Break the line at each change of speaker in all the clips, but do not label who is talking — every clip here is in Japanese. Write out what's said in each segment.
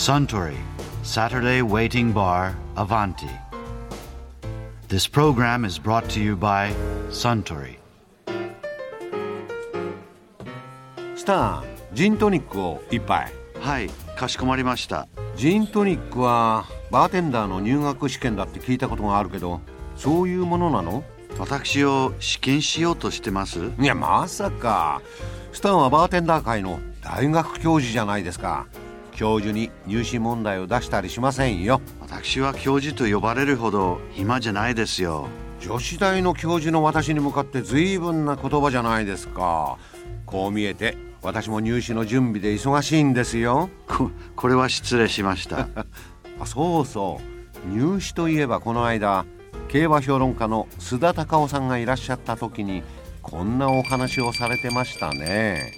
Suntory Saturday Waiting Bar Avanti. This program is brought to you by Suntory.
スタージントニックを一杯
はい、かしこまりました。
ジントニックはバーテンダーの入学試験だって聞いたことがあるけどそういうものなの？
私を試験しようとしてます？
いやまさかスターはバーテンダー界の大学教授じゃないですか教授に入試問題を出したりしませんよ。
私は教授と呼ばれるほど暇じゃないですよ。
女子大の教授の私に向かって随分な言葉じゃないですか。こう見えて私も入試の準備で忙しいんですよ。
ここれは失礼しました。
あそうそう。入試といえばこの間競馬評論家の須田隆夫さんがいらっしゃった時にこんなお話をされてましたね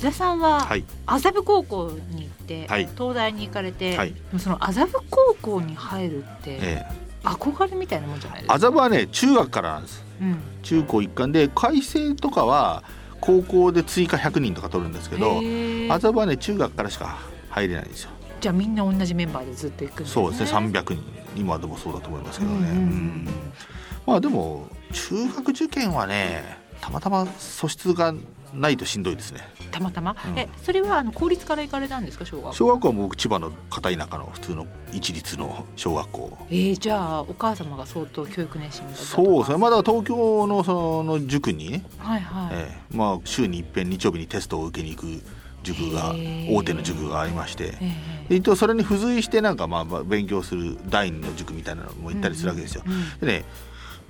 須田さんは
はい。
麻布高校に行って、
はい。
東大に行かれて、
はい。
でもその麻布高校に入るって、
え
憧れみたいなもんじゃないです
え、
か？
麻布はね中学からなんです。
うん、
中高一貫で改正とかは高校で追加100人とか取るんですけど麻布はね中学からしか入れないんですよ。
じゃあみんな同じメンバーでずっと行くんですね。
そうですね300人今でもそうだと思いますけどね、
うんうんうん。
うん。まあでも中学受験はねたまたま素質がないとしんどいですね。
たまたま、
うん。
えそれはあの公立から行かれたんですか小学校？
小学校はもう千葉の片田舎の普通の一律の小学校。
えー、じゃあお母様が相当教育熱心だったとか？
そうですね。まだ東京のその塾にね、
はいはい。
ええまあ週に一遍日曜日にテストを受けに行く塾が大手の塾がありまして。
え
で一応それに付随してなんかまあまあ勉強する第二の塾みたいなのも行ったりするわけですよ。
うんうん。
でね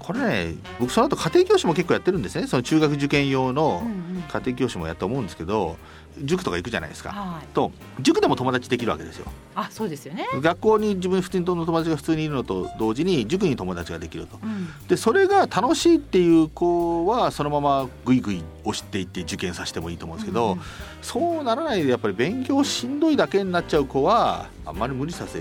これね僕その後家庭教師も結構やってるんですねその中学受験用の
うんうん
家庭教師もやったと思うんですけど塾とか行くじゃないですか。
はい。
と塾でも友達できるわけですよ。
あそうですよね。
学校に自分普通の友達が普通にいるのと同時に塾に友達ができると。
うん。
でそれが楽しいっていう子はそのままぐいぐい押していって受験させてもいいと思うんですけど、
うんうん
そうならないでやっぱり勉強しんどいだけになっちゃう子はあんまり無理させ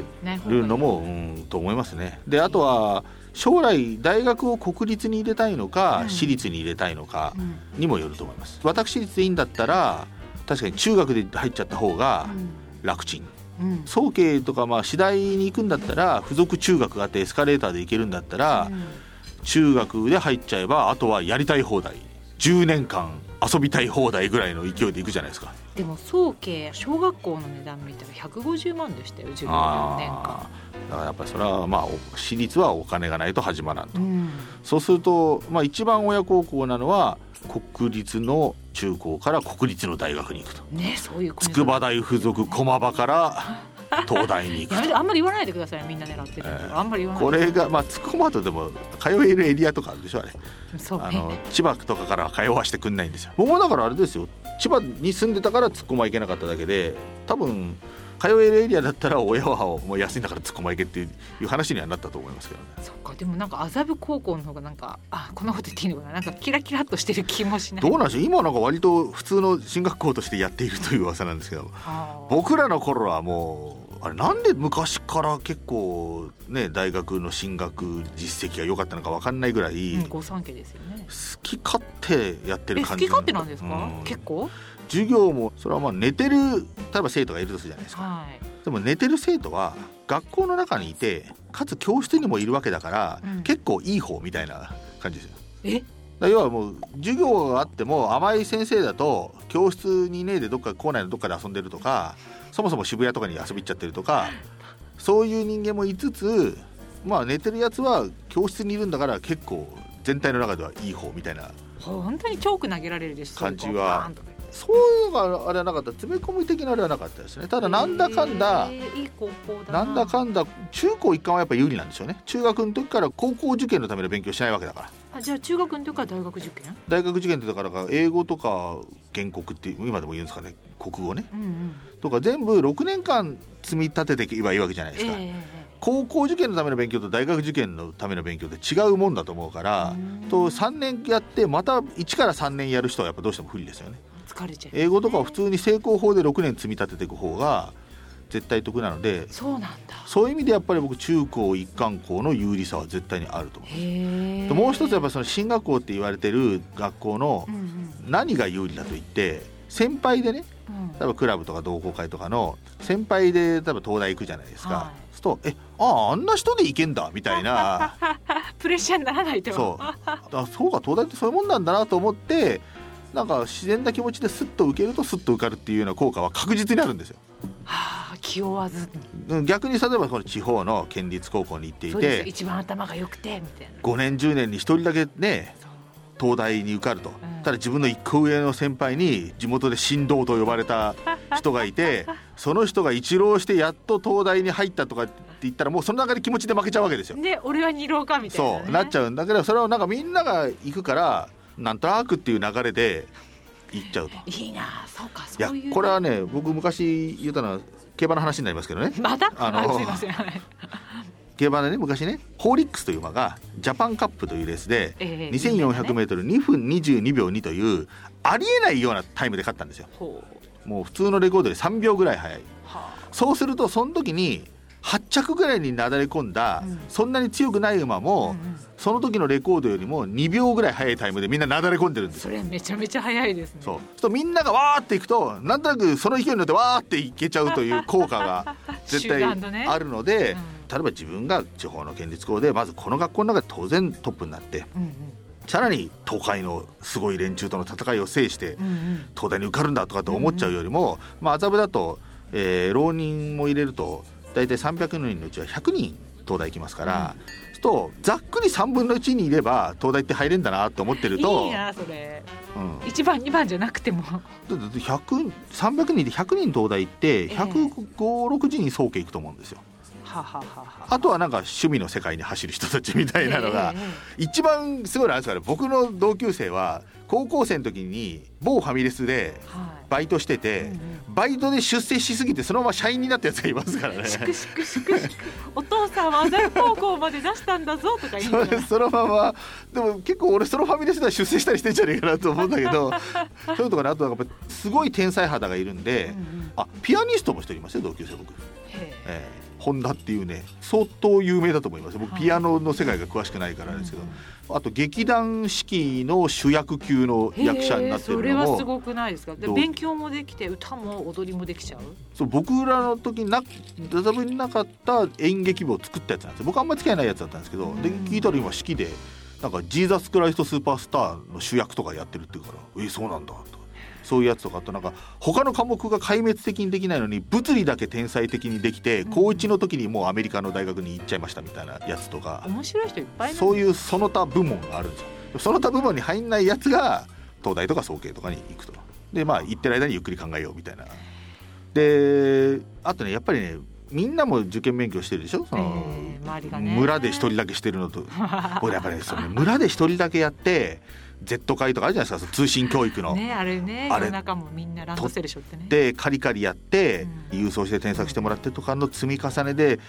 るのもうんと思いますね。であとは将来大学を国立に入れたいのか、
うん。
私立に入れたいのか
うん。
にもよると思います。私立でいいんだったら確かに中学で入っちゃった方が楽ちん。早慶とかまあ次第に行くんだったら付属中学があってエスカレーターで行けるんだったら、
うん。
中学で入っちゃえばあとはやりたい放題。10年間遊びたい放題ぐらいの勢いでいくじゃないですか
でも早慶小学校の値段見たら150万でしたよ授業4年間。
だからやっぱりそれはまあお私立はお金がないと始まらんと、
うん。
そうすると、まあ、一番親孝行なのは国立の中高から国立の大学に行くと。
ねそういう
筑波大附属駒場から東大に行く
あんまり言わないでくださいみんな狙ってる、
ええ。
あんまり言わない
これがまあ筑駒とでも通えるエリアとかあるでしょあれ。
そうね。
あの千葉とかからは通わせてくんないんですよ。僕もだからあれですよ千葉に住んでたから突っ込ま行けなかっただけで多分通えるエリアだったら親はもう安いんだから突っ込ま行けっていう話にはなったと思いますけどね。
そっかでもなんか麻布高校の方がなんかあこんなこと言っていいのかななんかキラキラっとしてる気もしない。
どうなんでしょう？今なんか割と普通の進学校としてやっているという噂なんですけど。僕らの頃はもうあれなんで昔から結構ね大学の進学実績が良かったのか分かんないぐらい、
うん、三家ですよね。
き勝手やってる感じ。
き勝手なんですか、
うん。
結構？
授業もそれはまあ寝てる例えば生徒がいるとするじゃないですか。
はい。
でも寝てる生徒は学校の中にいてかつ教室にもいるわけだから、
うん。
結構いい方みたいな感じですよ。
え？
要はもう授業があっても甘い先生だと教室にいねえでどっか校内のどっかで遊んでるとかそもそも渋谷とかに遊び行っちゃってるとかそういう人間もいつつまあ寝てるやつは教室にいるんだから結構全体の中ではいい方みたいな
本当にチョーク投げられるでしょ。
感じはそういうのがあれはなかった。詰め込み的なあれはなかったですね。ただなんだかんだ、
えーいい高校だ
な。んだかんだ中高一貫はやっぱ有利なんですよね。中学の時から高校受験のための勉強しないわけだから。
あじゃあ中学の時から大学受験？
大学受験ってだから英語とか原告って今でも言うんですかね。国語ね。
うんうん。
とか全部6年間積み立てていけばいいわけじゃないですか、
え
高校受験のための勉強と大学受験のための勉強って違うもんだと思うから
うん。
と3年やってまた1から3年やる人はやっぱどうしても不利ですよね。
え疲れちゃう
英語とかは普通に成功法で6年積み立てていく方が絶対得なので
そうなんだ。
そういう意味でやっぱり僕中高一貫校の有利さは絶対にあると思う
へえ。
でもう一つやっぱその進学校って言われてる学校の何が有利だと言って先輩でね
うん。
例えばクラブとか同好会とかの先輩で例えば東大行くじゃないですか、
はい。
すると「えあああんな人で行けんだ」みたいな。
プレッシャーにならないと。
そう。あそうか東大ってそういうもんなんだなと思ってなんか自然な気持ちでスッと受けるとスッと受かるっていうような効果は確実にあるんですよ。
はあ気負わず
逆に例えばこの地方の県立高校に行っていて
一番頭が良くてみたいな。
5年10年に1人だけね東大に受かると、
ん。
ただ自分の一個上の先輩に地元で神道と呼ばれた人がいて その人が一浪してやっと東大に入ったとかって言ったらもうその中で気持ちで負けちゃうわけですよ。
で俺は二郎かみたいな、ね、
そうなっちゃうんだけどそれをなんかみんなが行くからなんとなくっていう流れで行っちゃうと。
いいなそうかそういう。
これはね僕昔言ったのは競馬の話になりますけどね。
また
あの
すいません。はい
競馬でね昔ねホーリックスという馬がジャパンカップというレースで
ええ
2400m2 分22秒2というありえないようなタイムで勝ったんですよ。もう普通のレコードで3秒ぐらい速い。
は
そうするとその時に8着ぐらいになだれ込んだ、
うん。
そんなに強くない馬
あ、
も、
うんうん。
その時のレコードよりも2秒ぐらい速いタイムでみんななだれ込んでるんですよ。
それめちゃめちゃ早いですね。
そう。とみんながわーっていくとなんとなくその勢いに乗ってわーっていけちゃうという効果が 絶対あるので、
うん。
例えば自分が地方の県立校でまずこの学校の中で当然トップになって
うんうん。
さらに東海のすごい連中との戦いを制して
うんうん。
東大に受かるんだとかって思っちゃうよりも、まあ麻布だと、えー浪人も入れると大体300人のうちは100人東大行きますから、そうするとざっくり3分の1にいれば東大って入れんだなって思ってると
いいなそれ。
うん、
一番二番じゃなくても。
だって100 300人で100人東大行って
え
10560人総計行くと思うんですよ。
はははは。
あとはなんか趣味の世界に走る人たちみたいなのが一番すごいのはあれですから僕の同級生は高校生の時に某ファミレスでバイトしてて、バイトで出世しすぎてそのまま社員になったやつがいますからね。
しくしくしくしくお父さんは麻布高校まで出したんだぞとか言いながら。
そそのまま。でも結構俺そのファミレスでは出世したりしてんじゃねえかなと思うんだけど そういうところあとはやっぱすごい天才肌がいるんで、
うんうん。
あピアニストも一人いますよ同級生僕。
へえ。
えー本田っていうね相当有名だと思います。僕
はい。
ピアノの世界が詳しくないからですけど、あと劇団四季の主役級の役者になってるのも
れはすごくないですか？勉強もできて歌も踊りもできちゃう？
そう僕らの時になダザブになかった演劇部を作ったやつなんですよ。僕あんまり付き合いないやつだったんですけど、で
うん。
聞いたら今式でなんかジーザス・クライスト・スーパースターの主役とかやってるっていうからえそうなんだと。かそういうやつとかあとなんか他の科目が壊滅的にできないのに物理だけ天才的にできて
うん。
高1の時にもうアメリカの大学に行っちゃいましたみたいなやつとか。
面白い人いっぱいい
そういうその他部門があるんですよ。その他部門に入んないやつが東大とか総計とかに行くと。でまあ行ってる間にゆっくり考えようみたいな。であとねやっぱりねみんなも受験勉強してるでしょ？その、村で一人だけしてるのと。俺やっぱりねその村で一人だけやって Z 会とかあるじゃないですか通信教育の。
ねあれね
あれ
中もみんなランドセルしょってね
でカリカリやって
うん
郵送して添削してもらってとかの積み重ねで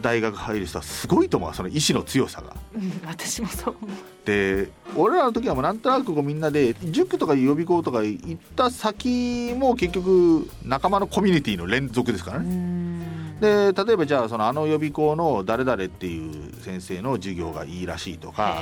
大学入る人はすごいと思うその意志の強さが。
うん私もそう思う
で俺らの時はもうなんとなくこうみんなで塾とか予備校とか行った先も結局仲間のコミュニティの連続ですから
う
ね。
ん
で例えばじゃあそのあの予備校の誰々っていう先生の授業がいいらしいとか。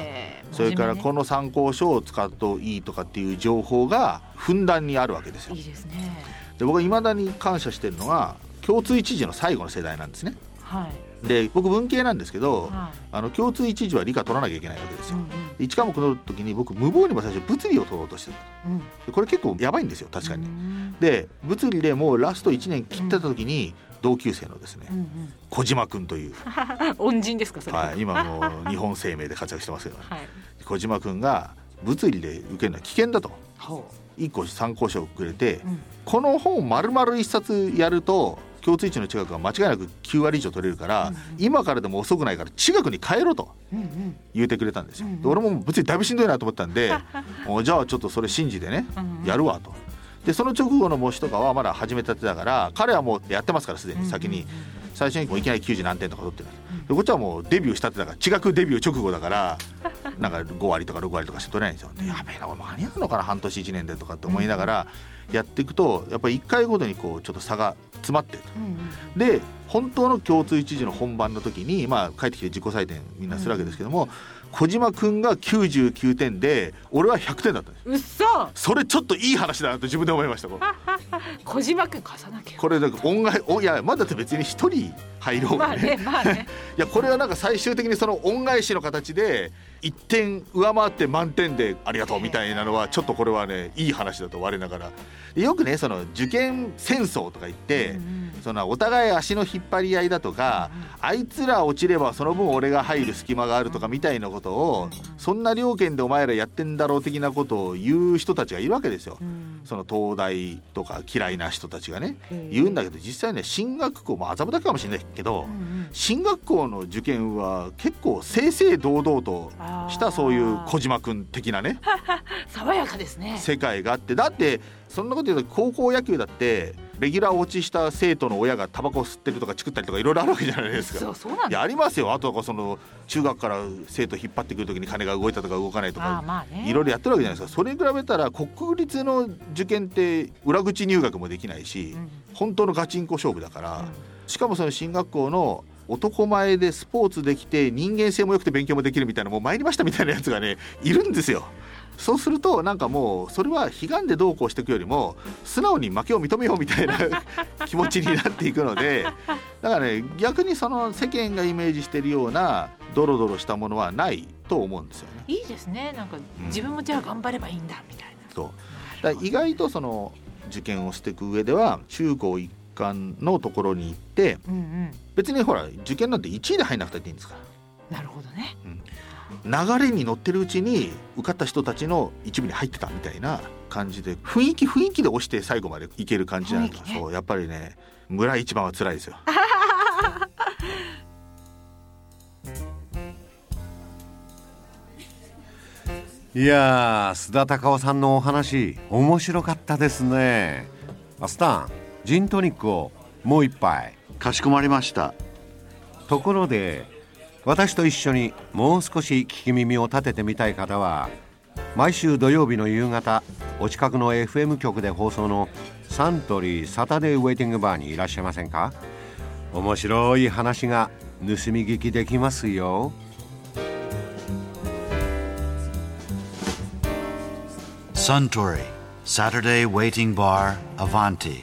それからこの参考書を使うといいとかっていう情報がふんだんにあるわけですよ。
いいですね。
で僕はいまだに感謝してるのは共通一次の最後の世代なんですね。
はい。
で僕文系なんですけど
は
あの共通一次は理科取らなきゃいけないわけですよ。
いうん。
で1科目取る時に僕無謀にも最初物理を取ろうとしてた。
うん。
これ結構やばいんですよ確かに。
うん。
で物理でもうラスト1年切ってた時に同級生のですね
うんうん。
小島君という、
恩人ですかそれ。
はい、今もう 日本生命で活躍してますけど
はい。
小島君が物理で受けるのは危険だと。
ほ
1個参考書をくれて、
ううん。
この本丸々一冊やると共通一の近くが間違いなく9割以上取れるから、
うんうん。
今からでも遅くないから近くに帰ろうと言うてくれたんですよ。
うんうん。
で俺も物理だいぶしんどいなと思ったんで おじゃあちょっとそれ信じてねやるわと。でその直後の模試とかはまだ始めたてだから彼はもうやってますからすでに先に。最初にもういきなり90何点とか取ってるでこっちはもうデビューしたってだから地学デビュー直後だからなんか5割とか6割とかしか取れないんですよ。でやべえなこれ間に合うのかな半年1年でとかって思いながらやっていくとやっぱり1回ごとにこうちょっと差が詰まってると。
うんうん。
で本当の共通一次の本番の時に、まあ、帰ってきて自己採点みんなするわけですけども、小島君が99点で俺は100点だった
うっそ
それちょっといい話だなと自分で思いました
小島君貸さなきゃ。
これだから恩返おいやまだって別に一人入ろうがね,、
まあねまあね。
いやこれはなんか最終的にその恩返しの形で1点上回って満点でありがとうみたいなのはちょっとこれはねいい話だと我ながら。でよくねその受験戦争とか言って、
うん
そのお互い足の引っ張り合いだとか、あいつら落ちればその分俺が入る隙間があるとかみたいなことを、そんな料金でお前らやってんだろう的なことを言う人たちがいるわけですよ。
うん。
その東大とか嫌いな人たちがね。言うんだけど実際ね進学校も麻布だけかもしれないけど、
うんうん。
進学校の受験は結構正々堂々としたそういう小島君的なね
爽やかですね。
世界があってだってそんなこと言うと高校野球だってレギュラー落ちした生徒の親がタバコ吸ってるとかチクったりとかいろいろあるわけじゃないですか。
そうそうなん
やありますよ。あとはその中学から生徒引っ張ってくる時に金が動いたとか動かないとかいろいろやってるわけじゃないですか。それに比べたら国立の受験って裏口入学もできないし、
うん。
本当のガチンコ勝負だから、
うん
しかもその進学校の男前でスポーツできて人間性も良くて勉強もできるみたいなもう参りましたみたいなやつがねいるんですよ。そうするとなんかもうそれは悲願でどうこうしていくよりも素直に負けを認めようみたいな 気持ちになっていくのでだからね逆にその世間がイメージしているようなドロドロしたものはないと思うんですよね。
いいですねなんか自分もじゃあ頑張ればいいんだみたいな
そうだ意外とその受験をしていく上では中高一貫のところに行って
うんうん。
別にほら受験なんて1位で入んなくたっていいんですから。
なるほどね。
流れに乗ってるうちに受かった人たちの一部に入ってたみたいな感じで雰囲気雰囲気で押して最後までいける感じなんだ、
雰囲気ね。
そうやっぱりね村一番は辛いですよ。
いやー須田隆夫さんのお話面白かったですね。アスタンジントニックをもう一杯。
かしこまりました。
ところで私と一緒にもう少し聞き耳を立ててみたい方は毎週土曜日の夕方お近くの FM 局で放送のサントリーサタデーウェイティングバーにいらっしゃいませんか？面白い話が盗み聞きできますよ。
Suntory Saturday Waiting Bar Avanti.